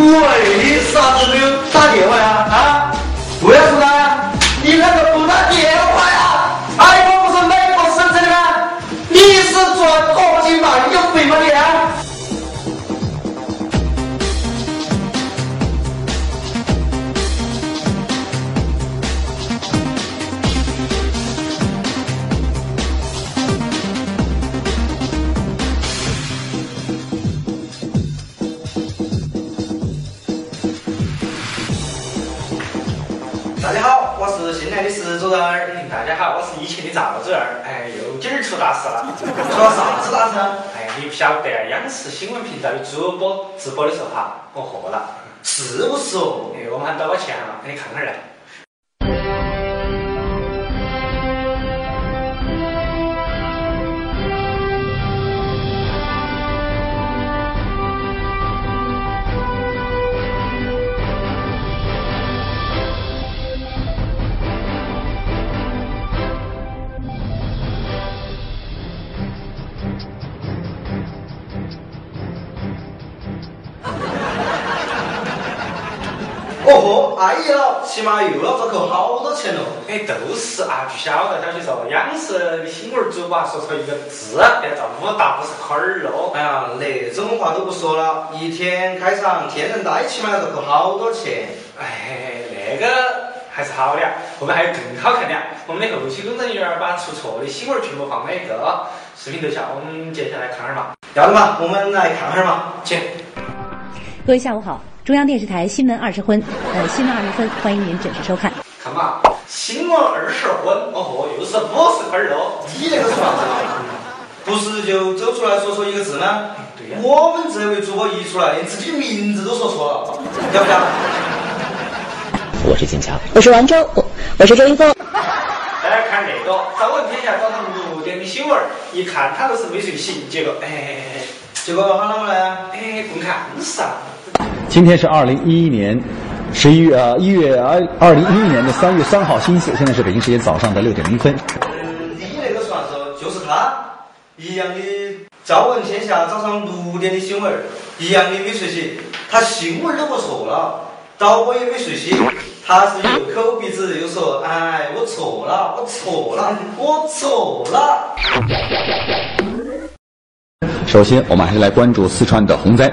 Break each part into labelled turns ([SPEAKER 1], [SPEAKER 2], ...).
[SPEAKER 1] 为啥子没有打电话呀？啊？为啥子大家好，我是新来的石主任儿。
[SPEAKER 2] 大家好，我是以前的赵主任。哎，又今儿出大事了。
[SPEAKER 1] 出了啥子大事？
[SPEAKER 2] 哎，你不晓得啊？央视新闻频道的主播直播的时候哈，我喝了。
[SPEAKER 1] 是不是哦？
[SPEAKER 2] 哎，我们喊多少钱了？给你看看来。
[SPEAKER 1] 起码又要遭扣好多钱了。
[SPEAKER 2] 哎，都是啊，据晓得消息说，央视的新闻主播啊说错一个字，要遭五大五十块儿喽。
[SPEAKER 1] 哎呀，那种话都不说了，一天开场天人呆，起码要扣好多钱。
[SPEAKER 2] 哎，那个还是好的，后面还有更好看的。我们的后期工作人员把出错的新闻全部放在一个视频头下，我们接下来看哈儿嘛。
[SPEAKER 1] 要得嘛，我们来看哈儿嘛。
[SPEAKER 2] 请。
[SPEAKER 3] 各位下午好，中央电视台新闻二十分，呃，新闻二十分，欢迎您准时收看。
[SPEAKER 2] 看嘛，新闻二十分，哦豁，又是五十块儿喽。
[SPEAKER 1] 你那个是啥子？不是就走出来说错一个字吗？
[SPEAKER 2] 对呀
[SPEAKER 1] 我们这位主播一出来，连自己名字都说错了，要不要？
[SPEAKER 4] 我是金强，
[SPEAKER 5] 我是王周，我我是周一峰。
[SPEAKER 2] 大家看那个早闻天下早上六点的新闻，一看他都是没睡醒，结果哎
[SPEAKER 1] 结果好啷个呢？
[SPEAKER 2] 哎不看是啊。
[SPEAKER 6] 今天是二零一一年十一月呃一月二二零一一年的三月三号星期四，现在是北京时间早上的六点零分。
[SPEAKER 1] 嗯，你那个算是就是他一样的朝闻天下早上六点的新闻，一样的没睡醒，他新闻都不错了，导播也没睡醒，他是又抠鼻子又说，哎，我错了，我错了，我错了。
[SPEAKER 6] 首先，我们还是来关注四川的洪灾。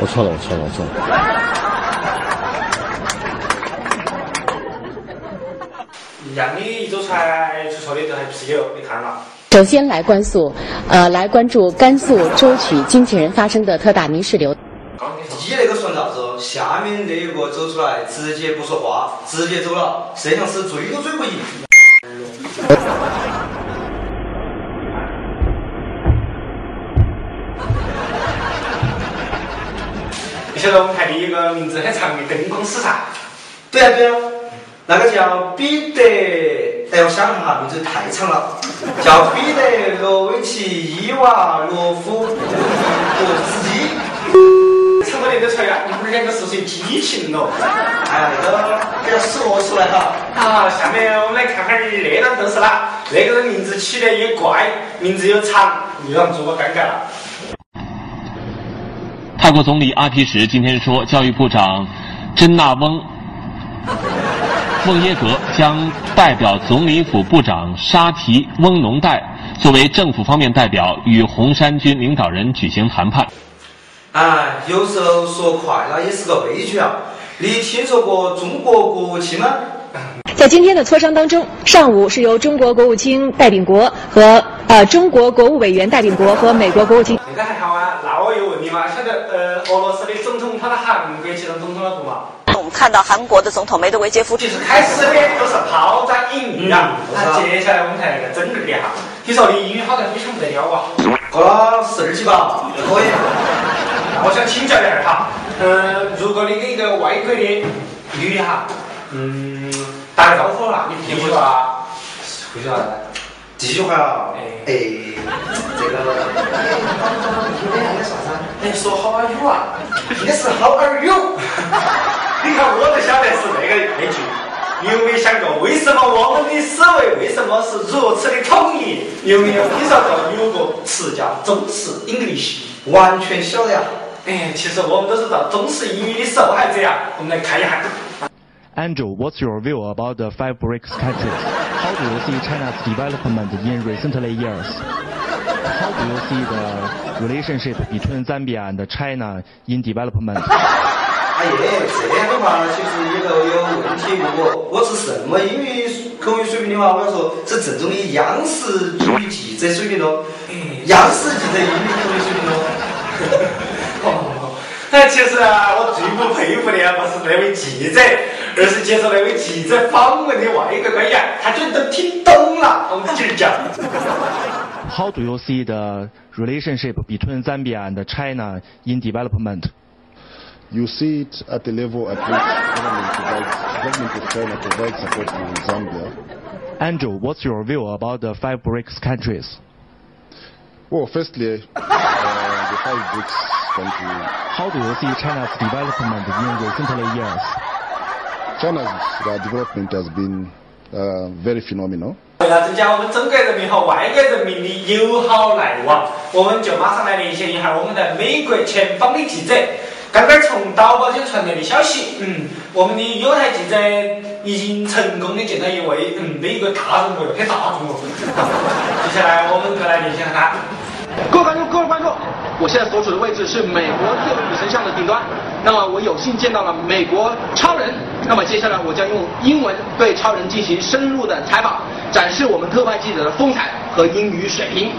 [SPEAKER 6] 我错了，我错了，我错了。
[SPEAKER 2] 一样的一走出来出错的都还不是有，你看嘛。
[SPEAKER 5] 首先来关注，呃，来关注甘肃舟曲经纪人发生的特大泥石流。
[SPEAKER 1] 你那个算啥子？下面那一个走出来，直接不说话，直接走了，摄像师追都追不赢。
[SPEAKER 2] 我们台的一个名字很长的灯光师噻？
[SPEAKER 1] 对呀、对呀、那个叫彼得，哎，我想一下，名字太长了，叫彼得罗维奇伊瓦罗夫布斯基。
[SPEAKER 2] 怎么认得出来啊？你们两个是不是有激情了？
[SPEAKER 1] 哎呀，那个给他说出来哈。
[SPEAKER 2] 好，下面我们来看看那档都是啦。那个人名字起的也怪，名字又长，又让主播尴尬了。
[SPEAKER 7] 泰国总理阿皮什今天说，教育部长珍纳翁孟耶格将代表总理府部长沙提翁农代作为政府方面代表，与红衫军领导人举行谈判。
[SPEAKER 1] 啊，有时候说快了也是个悲剧啊！你听说过中国国务卿吗？
[SPEAKER 5] 在今天的磋商当中，上午是由中国国务卿戴秉国和呃中国国务委员戴秉国和美国国务卿
[SPEAKER 2] 那个还好啊，那问题嘛？晓得呃，俄罗斯的总统他的韩国去当总统了不嘛？
[SPEAKER 8] 我们看到韩国的总统梅德韦杰夫
[SPEAKER 2] 其实开始的都是抛砖引玉啊。
[SPEAKER 1] 嗯
[SPEAKER 2] 那接下来我们看那个整个的哈，听说你英语好像非常不得了啊。
[SPEAKER 1] 过了四二级吧，可以。
[SPEAKER 2] 那我想请教一下哈，呃，如果你跟一个外国的女的哈，嗯，打个招呼啦，你会说啊？会说啥子？
[SPEAKER 1] 这句话啊，
[SPEAKER 2] 哎
[SPEAKER 1] 哎，这个，说 How are you 啊？应该是 How are you？
[SPEAKER 2] 你看我都晓得是那个那句。你有没有想过，为什么我们的思维为什么是如此的统一？你有没有听说过有个词叫中式 English？
[SPEAKER 1] 完全晓得呀。
[SPEAKER 2] 哎，其实我们都是到中式英语的受害者呀。我们来看一下。
[SPEAKER 9] Andrew, what's your view about the five BRICS countries? How do you see China's development in recently years? How do you see the relationship between Zambia and China in development?
[SPEAKER 1] 哎耶，这样的话其实也都有问题。不过我是什么英语口语水平的话，我要说是正宗的央视英语记者水平咯，央视记者英语口语水平咯。
[SPEAKER 2] 哦，但其实啊，我最不佩服的啊不是那位记者，而是接受那位记者访问的外国官员，他居然都听懂了我们这讲。
[SPEAKER 9] How do you see the relationship between Zambia and China in development?
[SPEAKER 10] You see it at the level at which government provides, government of China provides support to Zambia.
[SPEAKER 9] Andrew, what's your view about the five BRICS countries?
[SPEAKER 10] Well, firstly, uh, the five BRICS countries,
[SPEAKER 9] How do you see China's development in recent years?
[SPEAKER 10] China's uh, development has been uh, very phenomenal.
[SPEAKER 2] 为了增加我们中国人民和外国人民的友好来往，我们就马上来连线一下我们的美国前方的记者。刚刚从导播间传来的消息，嗯，我们的有台记者已经成功的见到一位嗯美国大人物，很大众哦。接下来我们就来连线他。
[SPEAKER 11] 各位观众，各位观众，我现在所处的位置是美国第五神像的顶端。那么我有幸见到了美国超人。那么接下来我将用英文对超人进行深入的采访，展示我们特派记者的风采和英语水平。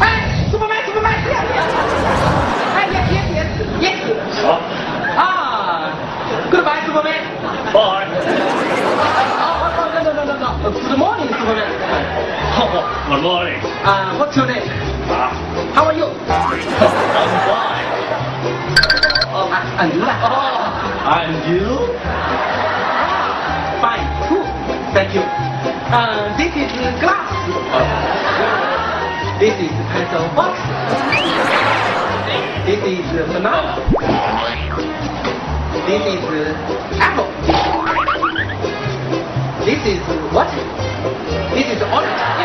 [SPEAKER 11] 哎，怎么？怎么？哎呀，goodbye 啊 good
[SPEAKER 12] morning.
[SPEAKER 11] What's your name? And you? fine. Cool. Thank you. Uh, this is glass. This is pencil box. This is banana. This is apple. This is what? This is orange.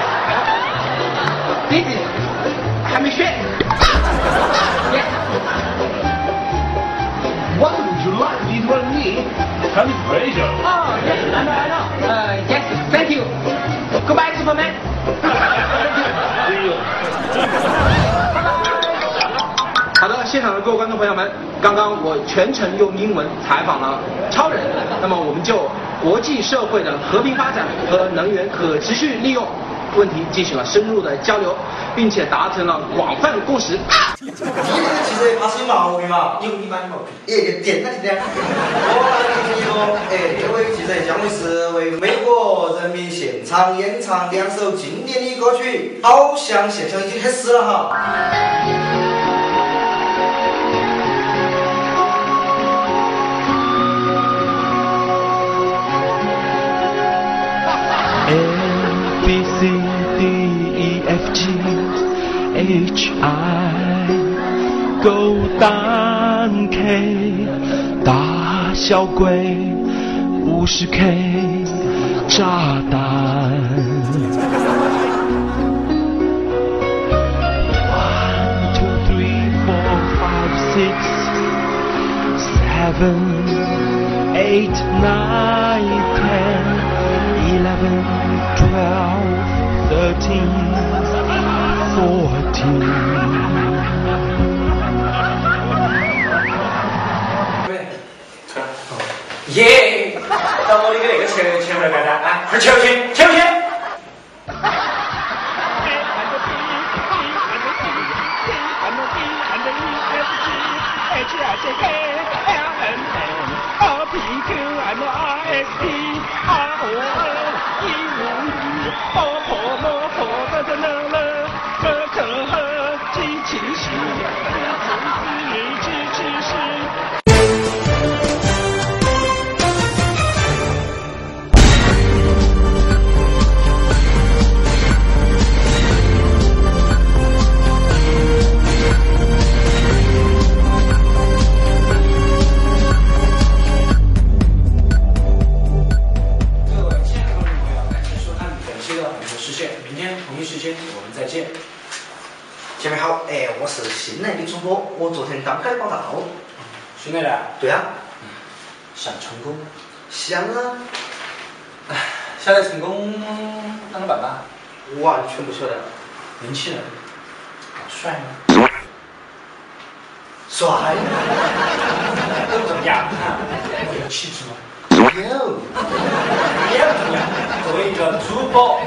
[SPEAKER 12] Me? Kind of pleasure.
[SPEAKER 11] Oh, yes, I know, I know. Uh, yes, thank you. Goodbye, Superman.
[SPEAKER 12] See you.
[SPEAKER 11] 好的，现场的各位观众朋友们，刚刚我全程用英文采访了超人，那么我们就国际社会的和平发展和能源可持续利用问题进行了深入的交流，并且达成了广泛共识。
[SPEAKER 1] 你这个记者怕是有毛病嘛？
[SPEAKER 2] 有你般的毛病。
[SPEAKER 1] 哎，点他点点。我来给你说，哎，这位记者将会是为美国人民现场演唱两首经典的歌曲，好像现场已经开始了哈。
[SPEAKER 9] H I 勾蛋 K 大小鬼五十 K 炸弹。One two three four five six seven eight nine ten eleven twelve thirteen
[SPEAKER 2] 耶！到我的那个前前面来干啊，快前前前前！想
[SPEAKER 1] 啊。
[SPEAKER 2] 唉，晓得成功啷个办吧？
[SPEAKER 1] 完全不晓得。
[SPEAKER 2] 年轻人，帅吗？
[SPEAKER 1] 帅。
[SPEAKER 2] 都重要啊，有气质吗？
[SPEAKER 1] 有。
[SPEAKER 2] 也不重要。作为一个主播，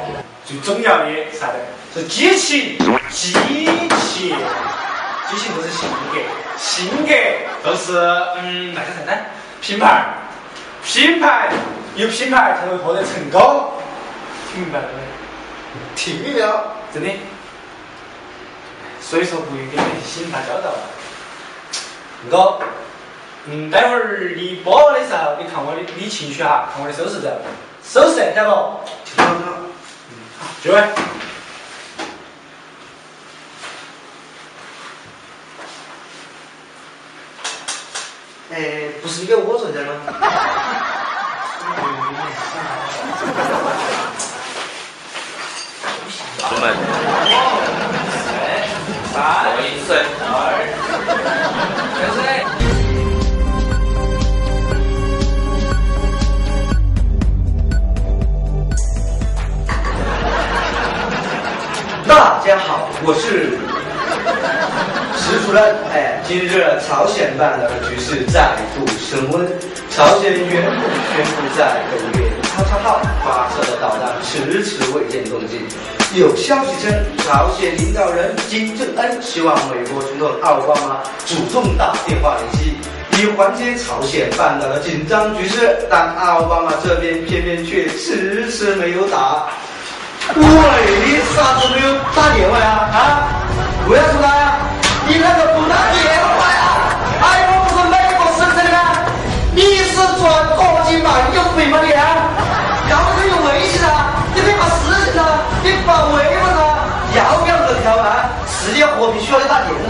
[SPEAKER 2] 最重要的啥的？是激情，激情，激情不是性格，性格就是嗯，那个啥呢？品牌，品牌有品牌才会获得成功，听明白了没？
[SPEAKER 1] 听明白了，
[SPEAKER 2] 真的。所以说不用跟那些新大交道了。我，嗯，待会儿你播的时候，你看我的，你情绪哈，看我的手势走，手势晓得不？
[SPEAKER 1] 听到了。
[SPEAKER 2] 嗯，好，就位。
[SPEAKER 1] 哎，不是你给我做的吗？
[SPEAKER 7] 我们
[SPEAKER 2] 三、二、开始。
[SPEAKER 1] 大家好，我是石主任。哎，今日朝鲜半岛的局势再度升温，朝鲜原本宣布在本月叉叉号发射的导弹迟迟未见动静。有消息称，朝鲜领导人金正恩希望美国总统奥巴马主动打电话联系，以缓解朝鲜半岛的紧张局势，但奥巴马这边偏偏却迟迟没有打。喂，你啥子没有打电话呀？啊？为啥子呀？你那个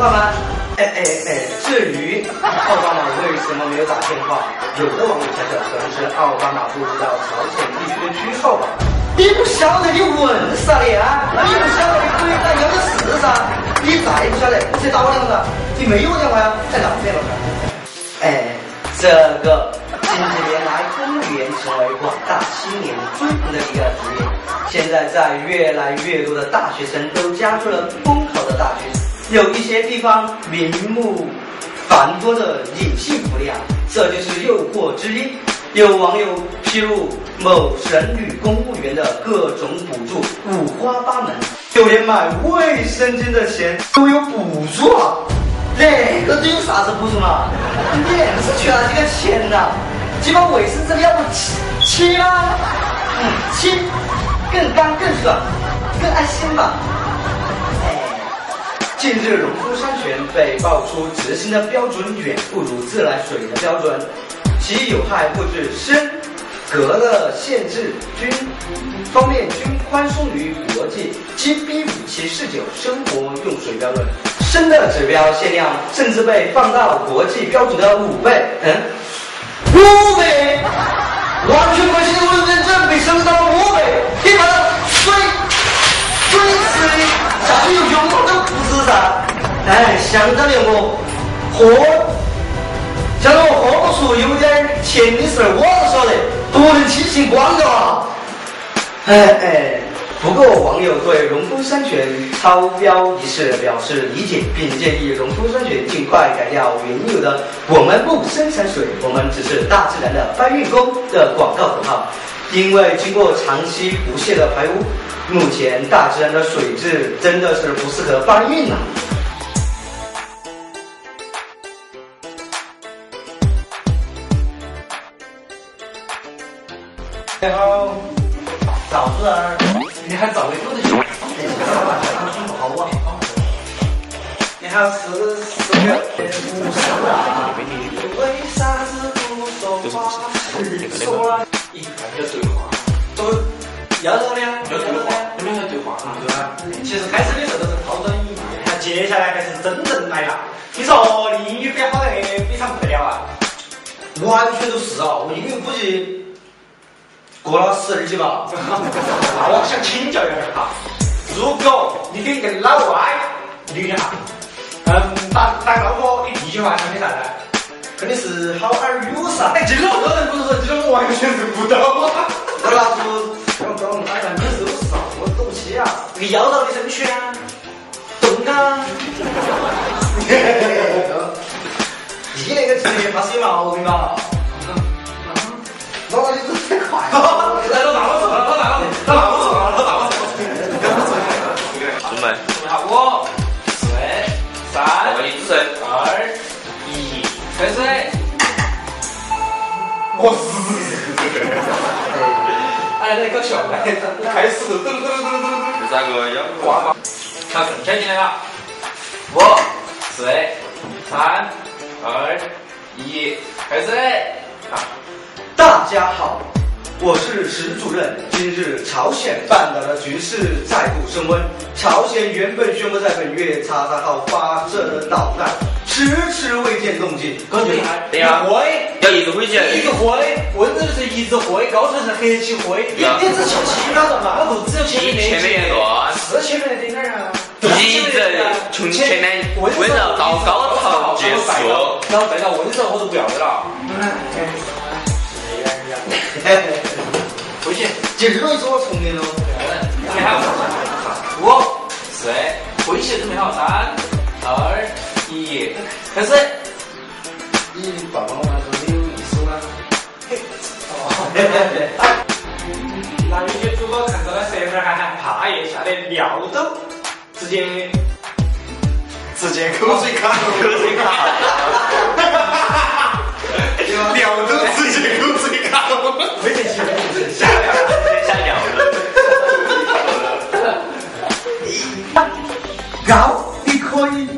[SPEAKER 1] 话吗？哎哎哎！至于奥巴马为什么没有打电话，有的网友猜测可能是奥巴马不知道朝鲜地区的区号吧。你不晓得你问啥的啊？你不晓得你可以打有的是噻。你再不晓得，你打我电话，你没有电话呀？太浪费了。哎，这个近几年来，公务员成为广大青年追捧的一个职业。现在在越来越多的大学生都加入了公考的大军，有一些地方名目繁多的隐性福利啊，这就是诱惑之一。有网友披露某省女公务员的各种补助五花八门，就连买卫生巾的钱都有补助啊！那个都有啥子补助嘛？你硬是缺了几个钱呐？几包卫生纸要不吃吃吗？嗯，吃，更干更爽，更安心吧。近日农夫山泉被爆出执行的标准远不如自来水的标准。其有害物质砷、镉的限制均方面均宽松于国际 GB 五七四九生活用水标准，砷的指标限量甚至被放到国际标准的五倍。嗯，五倍，完全关系的我认证被升到了五倍，你看水水是啥子有用都不知噻。哎，想当年我喝。假如喝不出有点甜的事儿，我是晓得，不能轻信广告！哎哎，不过网友对农夫山泉超标一事表示理解，并建议农夫山泉尽快改掉原有的“我们不生产水，我们只是大自然的搬运工”的广告口号，因为经过长期不懈的排污，目前大自然的水质真的是不适合搬运了。你好，赵主任，你还赵的多的去？哎，老板，他心不好啊。你好，是是不是啊？为啥子。不说话？说了一看就对话，都要得了完全都是啊，我英语估计。过了十二级吧，
[SPEAKER 2] 那 我想请教一下哈，如果你跟一个老外捋一下，嗯，打打招呼，你第一句话想起啥子？
[SPEAKER 1] 肯定是 How are you 噻。
[SPEAKER 2] 哎，这个我个人不是说，这个我完全是不懂。
[SPEAKER 1] 我老叔，我搞我哎呀，你是啥？我懂不起啊。
[SPEAKER 2] 这个妖娆的身躯啊，动啊。
[SPEAKER 1] 你那个职业怕是有毛病吧？老子你走太快了。
[SPEAKER 2] 来，老大我走了，老大我，老大我走了，老大我走了。
[SPEAKER 13] 准备。
[SPEAKER 2] 好，五、四、三。二、一，开始。我死。哎，来搞笑，来，开始，嘟嘟嘟嘟嘟嘟
[SPEAKER 13] 三个要
[SPEAKER 2] 挂嘛。看正确进来了。五、四、三、二、一，开始。啊。
[SPEAKER 1] 大家好，我是石主任。今日朝鲜半岛的局势再度升温，朝鲜原本宣布在本月查查号发射的导弹，迟迟未见动静。
[SPEAKER 2] 高俊海，
[SPEAKER 13] 对呀，
[SPEAKER 2] 会
[SPEAKER 13] 要一直挥起来，
[SPEAKER 2] 一直挥，温州是一直挥，高层是黑起挥，
[SPEAKER 1] 你你只前七秒钟嘛，
[SPEAKER 2] 那不只有前面
[SPEAKER 13] 前面那段，
[SPEAKER 2] 是前面那点点啊。
[SPEAKER 13] 一直从前面温柔到高潮结束，
[SPEAKER 2] 然后再到温柔我都不要的了。不行，
[SPEAKER 1] 今儿你说我聪明喽。
[SPEAKER 2] 准备好，五、四，挥起准备好，三、二、一，开始。
[SPEAKER 1] 你爸爸妈妈说你有意思吗？
[SPEAKER 2] 那有些主播看到了舌头还害怕一下的尿都直接直接口水卡口水卡鸟都直接口水卡没得事没瞎瞎聊一高你可以